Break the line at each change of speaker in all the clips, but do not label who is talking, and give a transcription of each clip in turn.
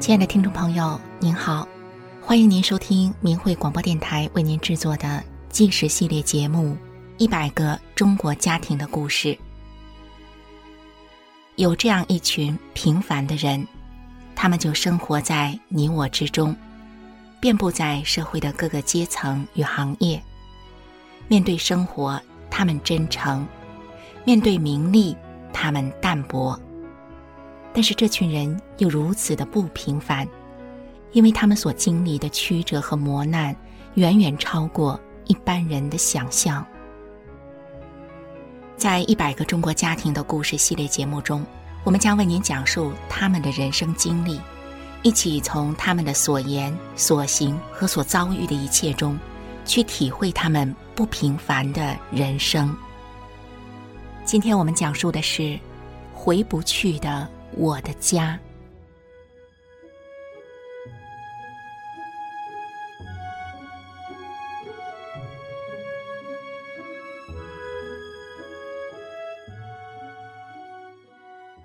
亲爱的听众朋友，您好，欢迎您收听明慧广播电台为您制作的纪实系列节目《一百个中国家庭的故事》。有这样一群平凡的人，他们就生活在你我之中，遍布在社会的各个阶层与行业。面对生活，他们真诚；面对名利，他们淡泊。但是这群人又如此的不平凡，因为他们所经历的曲折和磨难，远远超过一般人的想象。在一百个中国家庭的故事系列节目中，我们将为您讲述他们的人生经历，一起从他们的所言、所行和所遭遇的一切中，去体会他们不平凡的人生。今天我们讲述的是回不去的。我的家。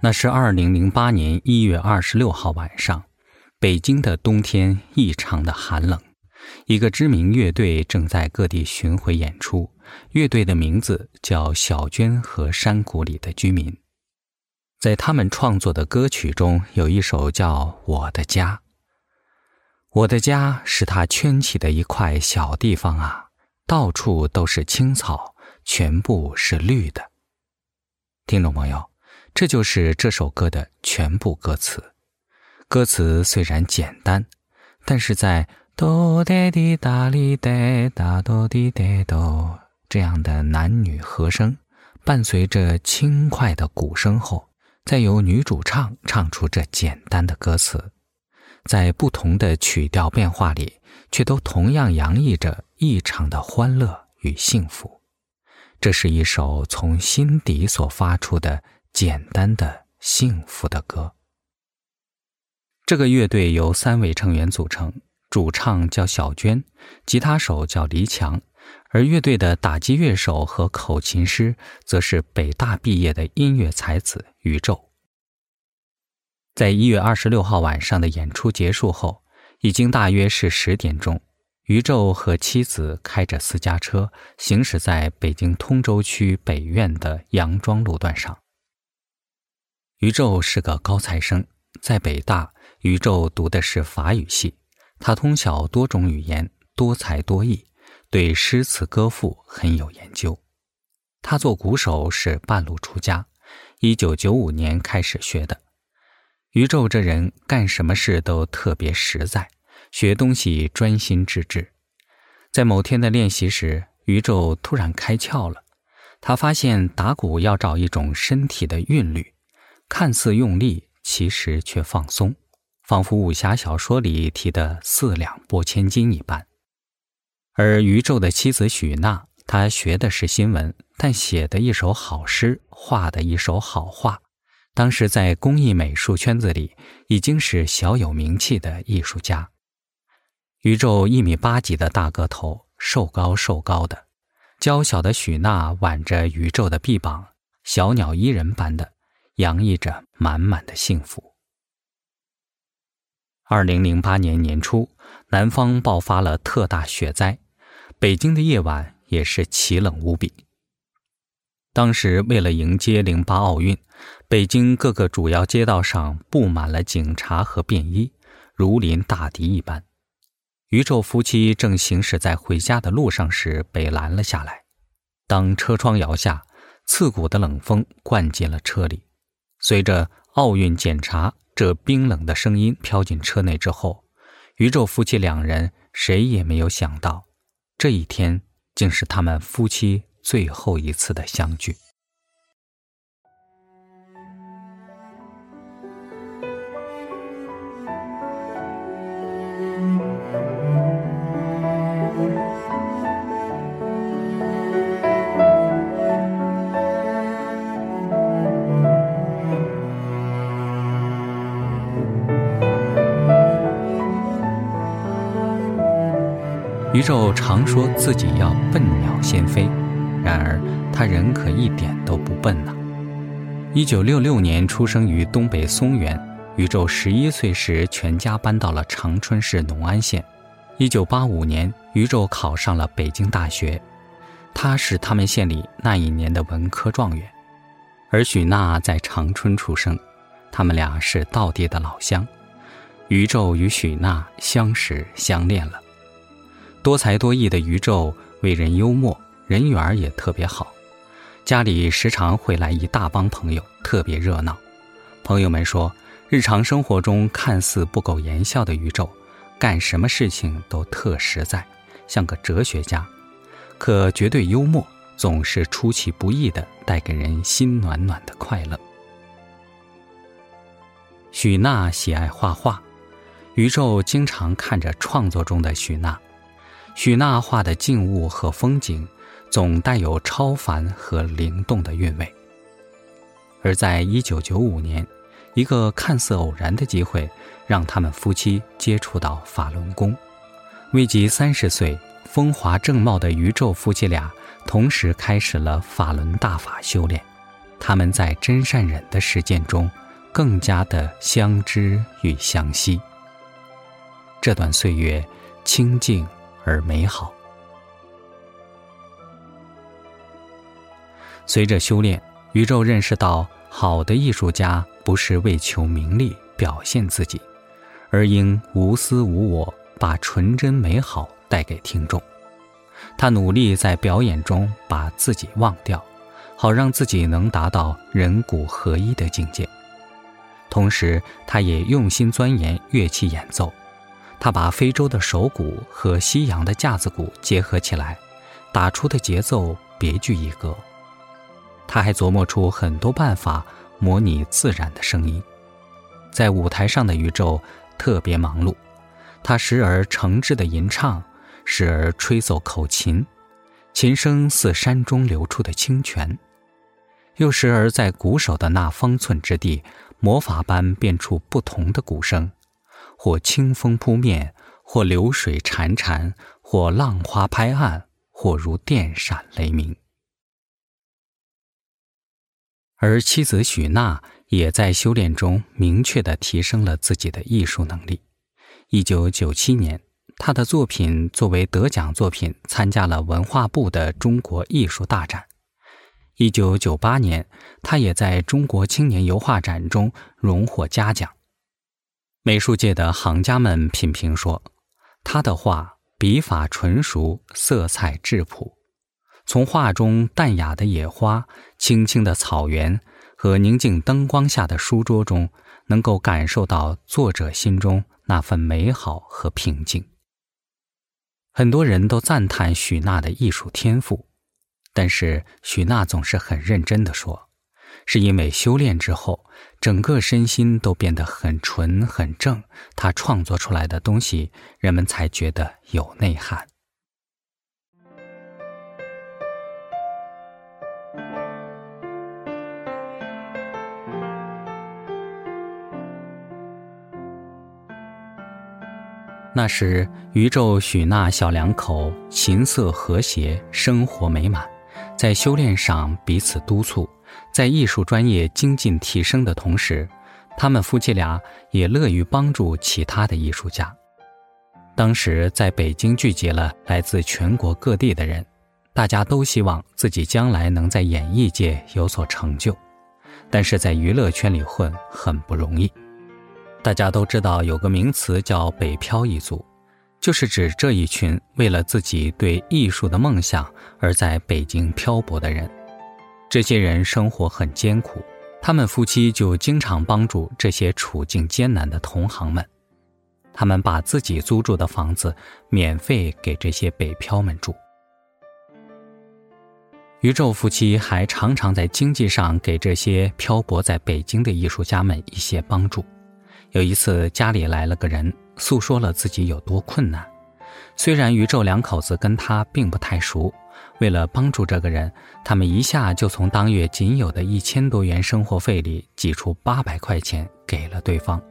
那是二零零八年一月二十六号晚上，北京的冬天异常的寒冷。一个知名乐队正在各地巡回演出，乐队的名字叫小娟和山谷里的居民。在他们创作的歌曲中，有一首叫《我的家》。我的家是他圈起的一块小地方啊，到处都是青草，全部是绿的。听众朋友，这就是这首歌的全部歌词。歌词虽然简单，但是在哆哒滴哒哩哒哒哆滴哒哆这样的男女和声，伴随着轻快的鼓声后。再由女主唱唱出这简单的歌词，在不同的曲调变化里，却都同样洋溢着异常的欢乐与幸福。这是一首从心底所发出的简单的幸福的歌。这个乐队由三位成员组成，主唱叫小娟，吉他手叫黎强，而乐队的打击乐手和口琴师则是北大毕业的音乐才子。宇宙，在一月二十六号晚上的演出结束后，已经大约是十点钟。宇宙和妻子开着私家车行驶在北京通州区北苑的杨庄路段上。宇宙是个高材生，在北大，宇宙读的是法语系。他通晓多种语言，多才多艺，对诗词歌赋很有研究。他做鼓手是半路出家。一九九五年开始学的，宇宙这人干什么事都特别实在，学东西专心致志。在某天的练习时，宇宙突然开窍了，他发现打鼓要找一种身体的韵律，看似用力，其实却放松，仿佛武侠小说里提的四两拨千斤一般。而宇宙的妻子许娜。她学的是新闻，但写的一手好诗，画的一手好画，当时在工艺美术圈子里已经是小有名气的艺术家。宇宙一米八几的大个头，瘦高瘦高的，娇小的许娜挽着宇宙的臂膀，小鸟依人般的，洋溢着满满的幸福。二零零八年年初，南方爆发了特大雪灾，北京的夜晚。也是奇冷无比。当时为了迎接零八奥运，北京各个主要街道上布满了警察和便衣，如临大敌一般。宇宙夫妻正行驶在回家的路上时被拦了下来。当车窗摇下，刺骨的冷风灌进了车里。随着“奥运检查”这冰冷的声音飘进车内之后，宇宙夫妻两人谁也没有想到，这一天。竟是他们夫妻最后一次的相聚。宇宙常说自己要笨鸟先飞，然而他人可一点都不笨呐。一九六六年出生于东北松原，宇宙十一岁时，全家搬到了长春市农安县。一九八五年，宇宙考上了北京大学，他是他们县里那一年的文科状元。而许娜在长春出生，他们俩是道地的老乡。宇宙与许娜相识相恋了。多才多艺的宇宙为人幽默，人缘也特别好。家里时常会来一大帮朋友，特别热闹。朋友们说，日常生活中看似不苟言笑的宇宙，干什么事情都特实在，像个哲学家。可绝对幽默，总是出其不意的带给人心暖暖的快乐。许娜喜爱画画，宇宙经常看着创作中的许娜。许娜画的静物和风景。总带有超凡和灵动的韵味。而在一九九五年，一个看似偶然的机会，让他们夫妻接触到法轮功。未及三十岁，风华正茂的宇宙夫妻俩同时开始了法轮大法修炼。他们在真善忍的实践中，更加的相知与相惜。这段岁月清静而美好。随着修炼，宇宙认识到，好的艺术家不是为求名利表现自己，而应无私无我，把纯真美好带给听众。他努力在表演中把自己忘掉，好让自己能达到人骨合一的境界。同时，他也用心钻研乐器演奏。他把非洲的手鼓和西洋的架子鼓结合起来，打出的节奏别具一格。他还琢磨出很多办法模拟自然的声音，在舞台上的宇宙特别忙碌。他时而诚挚的吟唱，时而吹奏口琴，琴声似山中流出的清泉；又时而在鼓手的那方寸之地，魔法般变出不同的鼓声，或清风扑面，或流水潺潺，或浪花拍岸，或如电闪雷鸣。而妻子许娜也在修炼中明确地提升了自己的艺术能力。一九九七年，他的作品作为得奖作品参加了文化部的中国艺术大展。一九九八年，他也在中国青年油画展中荣获嘉奖。美术界的行家们品评说，他的画笔法纯熟，色彩质朴。从画中淡雅的野花、青青的草原和宁静灯光下的书桌中，能够感受到作者心中那份美好和平静。很多人都赞叹许娜的艺术天赋，但是许娜总是很认真地说：“是因为修炼之后，整个身心都变得很纯很正，她创作出来的东西，人们才觉得有内涵。”那时，宇宙许娜小两口琴瑟和谐，生活美满，在修炼上彼此督促，在艺术专业精进提升的同时，他们夫妻俩也乐于帮助其他的艺术家。当时在北京聚集了来自全国各地的人，大家都希望自己将来能在演艺界有所成就，但是在娱乐圈里混很不容易。大家都知道有个名词叫“北漂一族”，就是指这一群为了自己对艺术的梦想而在北京漂泊的人。这些人生活很艰苦，他们夫妻就经常帮助这些处境艰难的同行们。他们把自己租住的房子免费给这些北漂们住。宇宙夫妻还常常在经济上给这些漂泊在北京的艺术家们一些帮助。有一次，家里来了个人，诉说了自己有多困难。虽然宇宙两口子跟他并不太熟，为了帮助这个人，他们一下就从当月仅有的一千多元生活费里挤出八百块钱给了对方，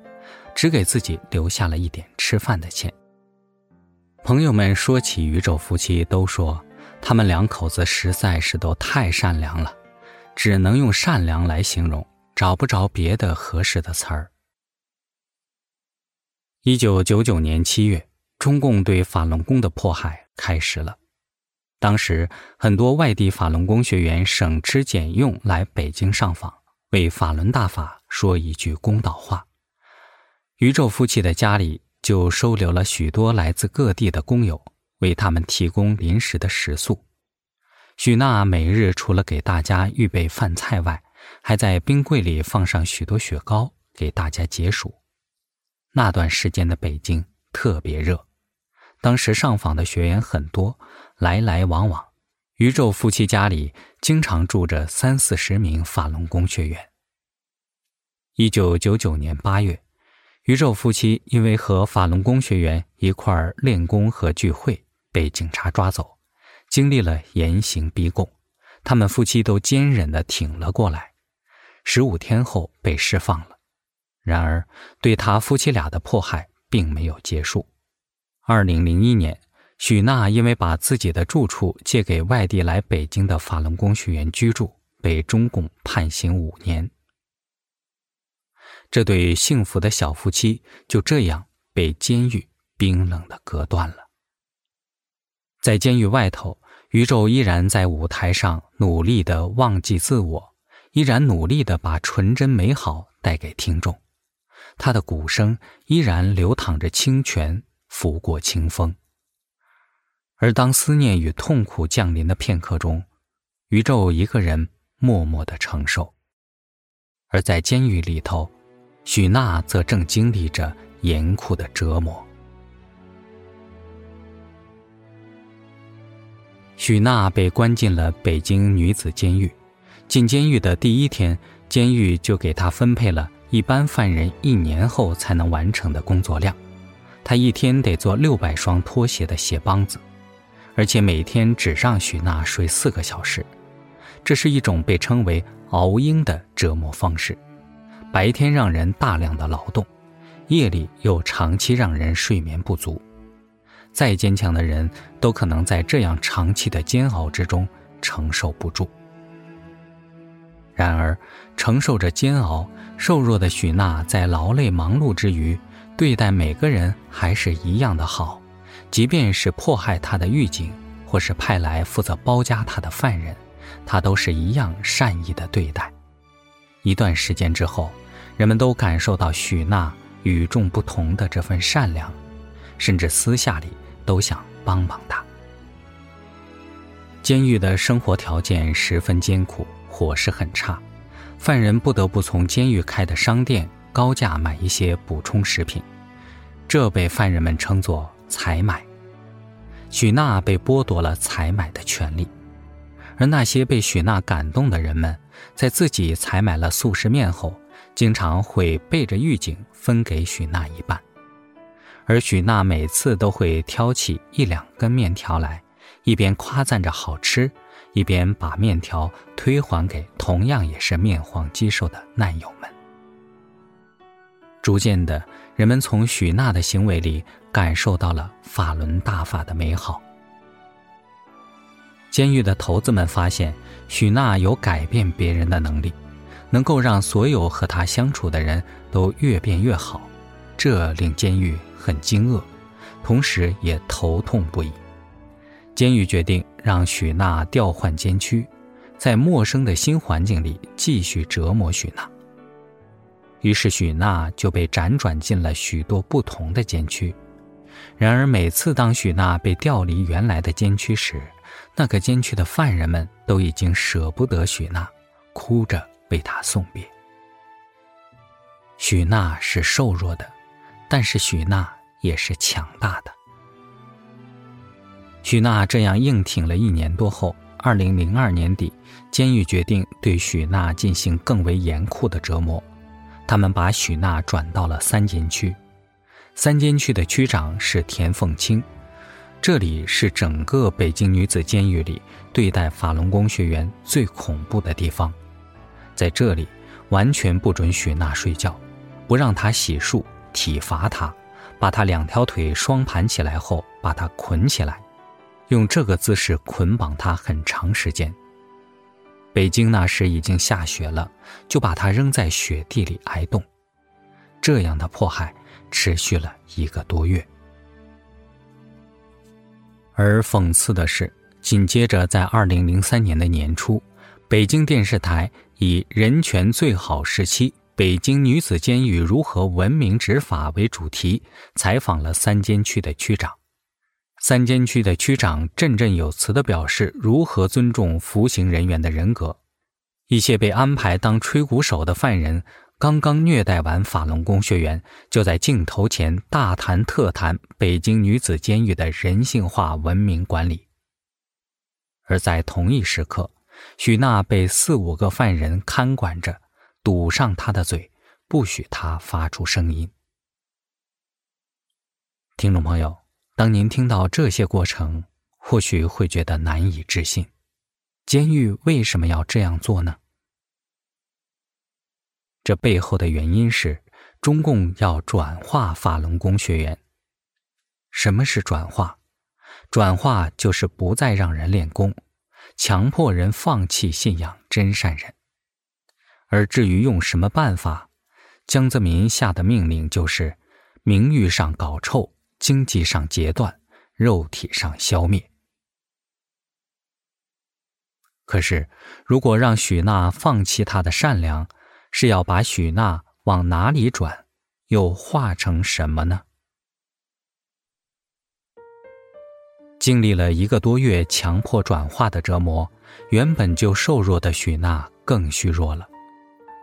只给自己留下了一点吃饭的钱。朋友们说起宇宙夫妻，都说他们两口子实在是都太善良了，只能用善良来形容，找不着别的合适的词儿。一九九九年七月，中共对法轮功的迫害开始了。当时，很多外地法轮功学员省吃俭用来北京上访，为法轮大法说一句公道话。宇宙夫妻的家里就收留了许多来自各地的工友，为他们提供临时的食宿。许娜每日除了给大家预备饭菜外，还在冰柜里放上许多雪糕给大家解暑。那段时间的北京特别热，当时上访的学员很多，来来往往。宇宙夫妻家里经常住着三四十名法轮功学员。一九九九年八月，宇宙夫妻因为和法轮功学员一块儿练功和聚会，被警察抓走，经历了严刑逼供，他们夫妻都坚忍地挺了过来，十五天后被释放了。然而，对他夫妻俩的迫害并没有结束。二零零一年，许娜因为把自己的住处借给外地来北京的法轮功学员居住，被中共判刑五年。这对幸福的小夫妻就这样被监狱冰冷的隔断了。在监狱外头，宇宙依然在舞台上努力的忘记自我，依然努力的把纯真美好带给听众。他的鼓声依然流淌着清泉，拂过清风。而当思念与痛苦降临的片刻中，宇宙一个人默默的承受。而在监狱里头，许娜则正经历着严酷的折磨。许娜被关进了北京女子监狱。进监狱的第一天，监狱就给她分配了。一般犯人一年后才能完成的工作量，他一天得做六百双拖鞋的鞋帮子，而且每天只让许娜睡四个小时。这是一种被称为“熬鹰”的折磨方式：白天让人大量的劳动，夜里又长期让人睡眠不足。再坚强的人都可能在这样长期的煎熬之中承受不住。然而，承受着煎熬。瘦弱的许娜在劳累忙碌之余，对待每个人还是一样的好，即便是迫害她的狱警，或是派来负责包夹她的犯人，她都是一样善意的对待。一段时间之后，人们都感受到许娜与众不同的这份善良，甚至私下里都想帮帮她。监狱的生活条件十分艰苦，伙食很差。犯人不得不从监狱开的商店高价买一些补充食品，这被犯人们称作采买。许娜被剥夺了采买的权利，而那些被许娜感动的人们，在自己采买了速食面后，经常会背着狱警分给许娜一半，而许娜每次都会挑起一两根面条来，一边夸赞着好吃。一边把面条推还给同样也是面黄肌瘦的难友们。逐渐的，人们从许娜的行为里感受到了法轮大法的美好。监狱的头子们发现许娜有改变别人的能力，能够让所有和她相处的人都越变越好，这令监狱很惊愕，同时也头痛不已。监狱决定让许娜调换监区，在陌生的新环境里继续折磨许娜。于是许娜就被辗转进了许多不同的监区。然而每次当许娜被调离原来的监区时，那个监区的犯人们都已经舍不得许娜，哭着为她送别。许娜是瘦弱的，但是许娜也是强大的。许娜这样硬挺了一年多后，二零零二年底，监狱决定对许娜进行更为严酷的折磨。他们把许娜转到了三监区，三监区的区长是田凤清，这里是整个北京女子监狱里对待法轮功学员最恐怖的地方。在这里，完全不准许娜睡觉，不让她洗漱，体罚她，把她两条腿双盘起来后，把她捆起来。用这个姿势捆绑他很长时间。北京那时已经下雪了，就把他扔在雪地里挨冻。这样的迫害持续了一个多月。而讽刺的是，紧接着在二零零三年的年初，北京电视台以“人权最好时期：北京女子监狱如何文明执法”为主题，采访了三监区的区长。三监区的区长振振有词地表示如何尊重服刑人员的人格。一些被安排当吹鼓手的犯人。刚刚虐待完法轮功学员，就在镜头前大谈特谈北京女子监狱的人性化文明管理。而在同一时刻，许娜被四五个犯人看管着，堵上她的嘴，不许她发出声音。听众朋友，当您听到这些过程，或许会觉得难以置信：监狱为什么要这样做呢？这背后的原因是，中共要转化法轮功学员。什么是转化？转化就是不再让人练功，强迫人放弃信仰真善人。而至于用什么办法，江泽民下的命令就是：名誉上搞臭，经济上截断，肉体上消灭。可是，如果让许娜放弃她的善良，是要把许娜往哪里转，又化成什么呢？经历了一个多月强迫转化的折磨，原本就瘦弱的许娜更虚弱了。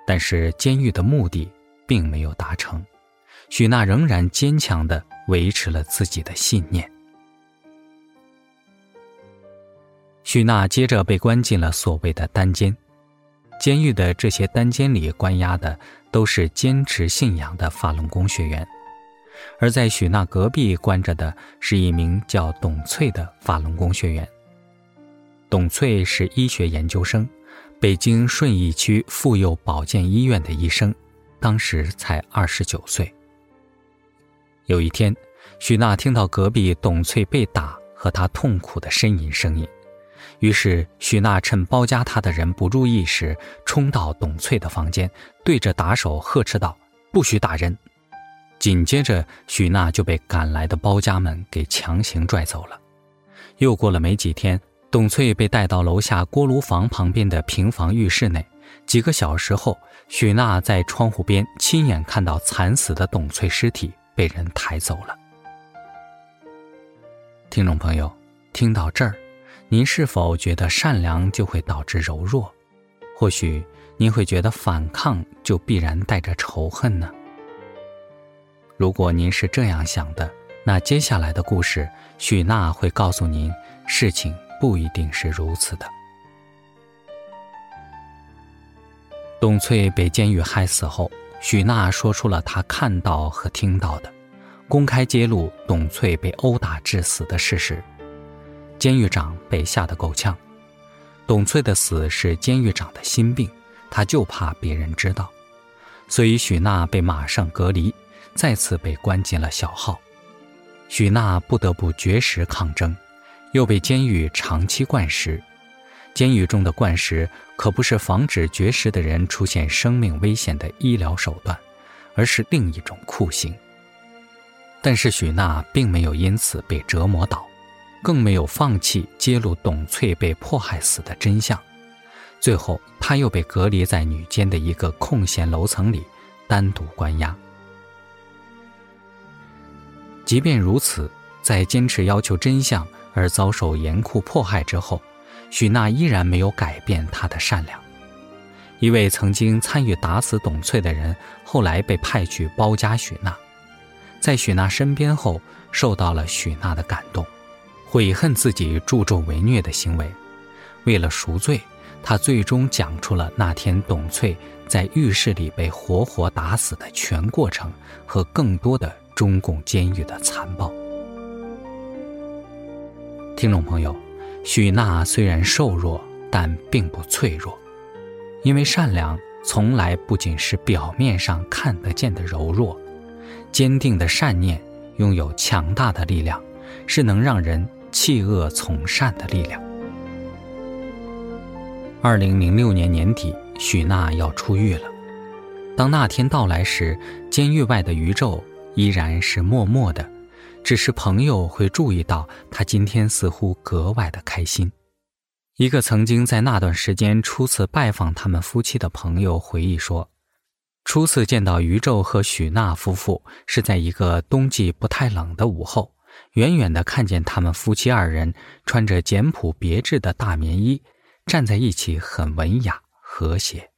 但是监狱的目的并没有达成，许娜仍然坚强的维持了自己的信念。许娜接着被关进了所谓的单间。监狱的这些单间里关押的都是坚持信仰的法轮功学员，而在许娜隔壁关着的是一名叫董翠的法轮功学员。董翠是医学研究生，北京顺义区妇幼保健医院的医生，当时才二十九岁。有一天，许娜听到隔壁董翠被打和她痛苦的呻吟声音。于是，许娜趁包夹她的人不注意时，冲到董翠的房间，对着打手呵斥道：“不许打人！”紧接着，许娜就被赶来的包夹们给强行拽走了。又过了没几天，董翠被带到楼下锅炉房旁边的平房浴室内。几个小时后，许娜在窗户边亲眼看到惨死的董翠尸体被人抬走了。听众朋友，听到这儿。您是否觉得善良就会导致柔弱？或许您会觉得反抗就必然带着仇恨呢？如果您是这样想的，那接下来的故事，许娜会告诉您，事情不一定是如此的。董翠被监狱害死后，许娜说出了她看到和听到的，公开揭露董翠被殴打致死的事实。监狱长被吓得够呛，董翠的死是监狱长的心病，他就怕别人知道，所以许娜被马上隔离，再次被关进了小号。许娜不得不绝食抗争，又被监狱长期灌食。监狱中的灌食可不是防止绝食的人出现生命危险的医疗手段，而是另一种酷刑。但是许娜并没有因此被折磨倒。更没有放弃揭露董翠被迫害死的真相，最后她又被隔离在女监的一个空闲楼层里，单独关押。即便如此，在坚持要求真相而遭受严酷迫害之后，许娜依然没有改变她的善良。一位曾经参与打死董翠的人，后来被派去包夹许娜，在许娜身边后，受到了许娜的感动。悔恨自己助纣为虐的行为，为了赎罪，他最终讲出了那天董翠在浴室里被活活打死的全过程和更多的中共监狱的残暴。听众朋友，许娜虽然瘦弱，但并不脆弱，因为善良从来不仅是表面上看得见的柔弱，坚定的善念拥有强大的力量，是能让人。弃恶从善的力量。二零零六年年底，许娜要出狱了。当那天到来时，监狱外的宇宙依然是默默的，只是朋友会注意到他今天似乎格外的开心。一个曾经在那段时间初次拜访他们夫妻的朋友回忆说，初次见到于宙和许娜夫妇是在一个冬季不太冷的午后，远远的看见他们夫妻二人穿着简朴别致的大棉衣，站在一起很文雅和谐。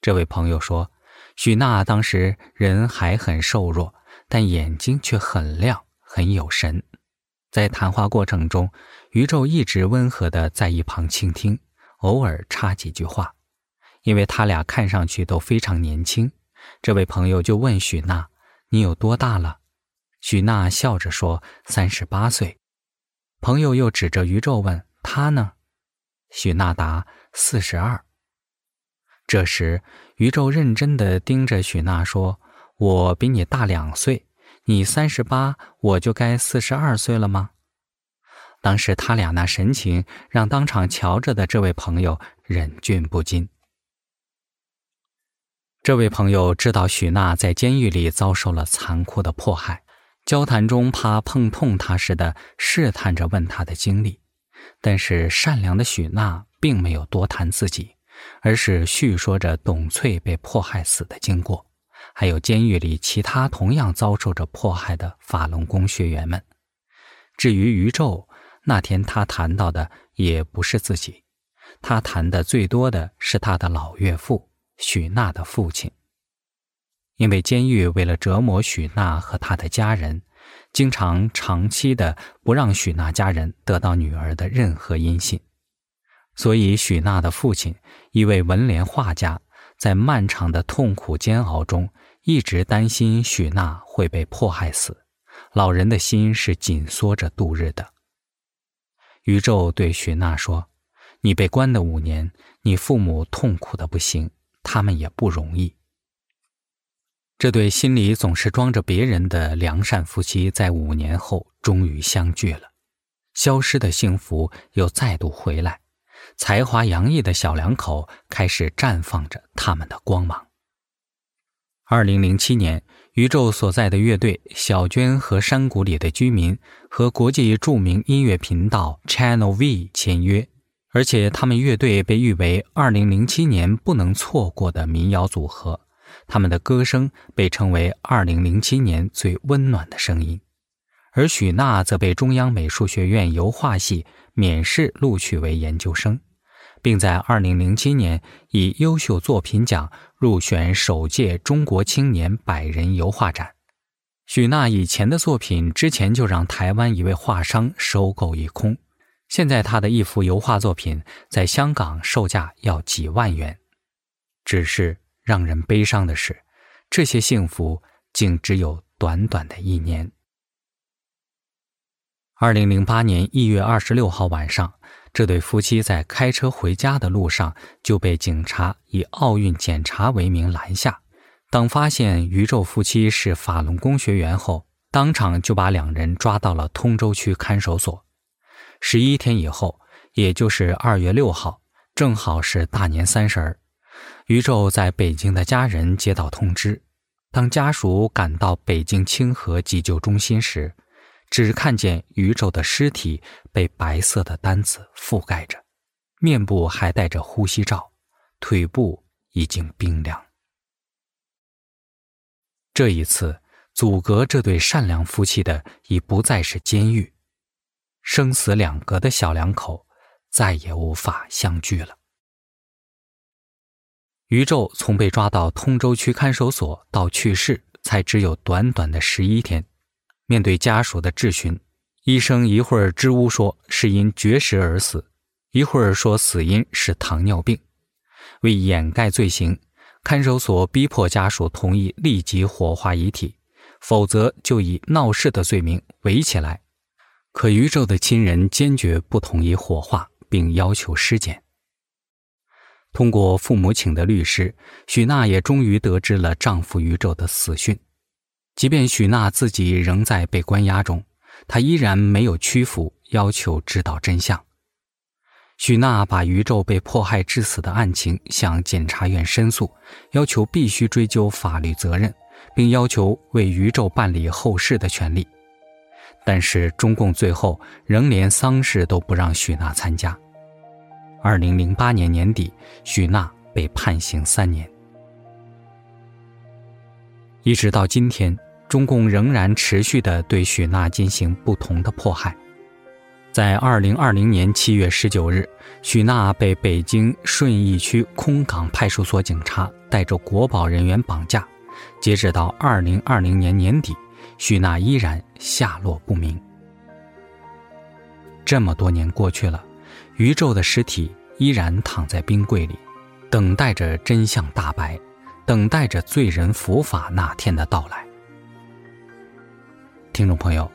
这位朋友说，许娜当时人还很瘦弱，但眼睛却很亮，很有神。在谈话过程中，宇宙一直温和的在一旁倾听，偶尔插几句话。因为他俩看上去都非常年轻，这位朋友就问许娜：“你有多大了？”许娜笑着说：“三十八岁。”朋友又指着宇宙问：“他呢？”许娜答：“四十二。”这时，宇宙认真的盯着许娜说：“我比你大两岁。”你三十八，我就该四十二岁了吗？当时他俩那神情，让当场瞧着的这位朋友忍俊不禁。这位朋友知道许娜在监狱里遭受了残酷的迫害，交谈中怕碰痛他似的试探着问他的经历，但是善良的许娜并没有多谈自己，而是叙说着董翠被迫害死的经过。还有监狱里其他同样遭受着迫害的法轮功学员们。至于宇宙，那天他谈到的也不是自己，他谈的最多的是他的老岳父许娜的父亲。因为监狱为了折磨许娜和他的家人，经常长期的不让许娜家人得到女儿的任何音信，所以许娜的父亲，一位文联画家。在漫长的痛苦煎熬中，一直担心许娜会被迫害死，老人的心是紧缩着度日的。宇宙对许娜说：“你被关的五年，你父母痛苦的不行，他们也不容易。”这对心里总是装着别人的良善夫妻，在五年后终于相聚了，消失的幸福又再度回来。才华洋溢的小两口开始绽放着他们的光芒。二零零七年，宇宙所在的乐队小娟和山谷里的居民和国际著名音乐频道 Channel V 签约，而且他们乐队被誉为二零零七年不能错过的民谣组合。他们的歌声被称为二零零七年最温暖的声音。而许娜则被中央美术学院油画系免试录取为研究生。并在2007年以优秀作品奖入选首届中国青年百人油画展。许娜以前的作品之前就让台湾一位画商收购一空，现在她的一幅油画作品在香港售价要几万元。只是让人悲伤的是，这些幸福竟只有短短的一年。2008年1月26号晚上。这对夫妻在开车回家的路上就被警察以奥运检查为名拦下。当发现宇宙夫妻是法轮功学员后，当场就把两人抓到了通州区看守所。十一天以后，也就是二月六号，正好是大年三十儿，宇宙在北京的家人接到通知，当家属赶到北京清河急救中心时。只看见宇宙的尸体被白色的单子覆盖着，面部还戴着呼吸罩，腿部已经冰凉。这一次，阻隔这对善良夫妻的已不再是监狱，生死两隔的小两口再也无法相聚了。宇宙从被抓到通州区看守所到去世，才只有短短的十一天。面对家属的质询，医生一会儿支吾说是因绝食而死，一会儿说死因是糖尿病。为掩盖罪行，看守所逼迫家属同意立即火化遗体，否则就以闹事的罪名围起来。可宇宙的亲人坚决不同意火化，并要求尸检。通过父母请的律师，许娜也终于得知了丈夫宇宙的死讯。即便许娜自己仍在被关押中，她依然没有屈服，要求知道真相。许娜把宇宙被迫害致死的案情向检察院申诉，要求必须追究法律责任，并要求为宇宙办理后事的权利。但是中共最后仍连丧事都不让许娜参加。二零零八年年底，许娜被判刑三年。一直到今天，中共仍然持续的对许娜进行不同的迫害。在二零二零年七月十九日，许娜被北京顺义区空港派出所警察带着国保人员绑架。截止到二零二零年年底，许娜依然下落不明。这么多年过去了，宇宙的尸体依然躺在冰柜里，等待着真相大白。等待着罪人伏法那天的到来。听众朋友，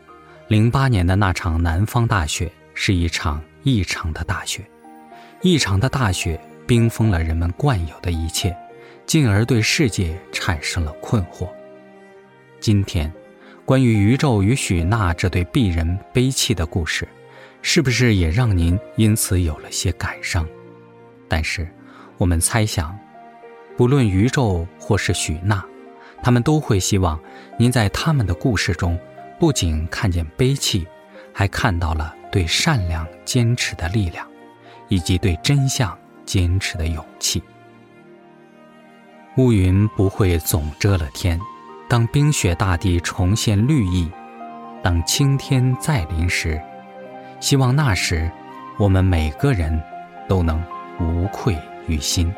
零八年的那场南方大雪是一场异常的大雪，异常的大雪冰封了人们惯有的一切，进而对世界产生了困惑。今天，关于宇宙与许娜这对璧人悲泣的故事，是不是也让您因此有了些感伤？但是，我们猜想。不论宇宙或是许娜，他们都会希望您在他们的故事中，不仅看见悲戚，还看到了对善良坚持的力量，以及对真相坚持的勇气。乌云不会总遮了天，当冰雪大地重现绿意，当青天再临时，希望那时，我们每个人都能无愧于心。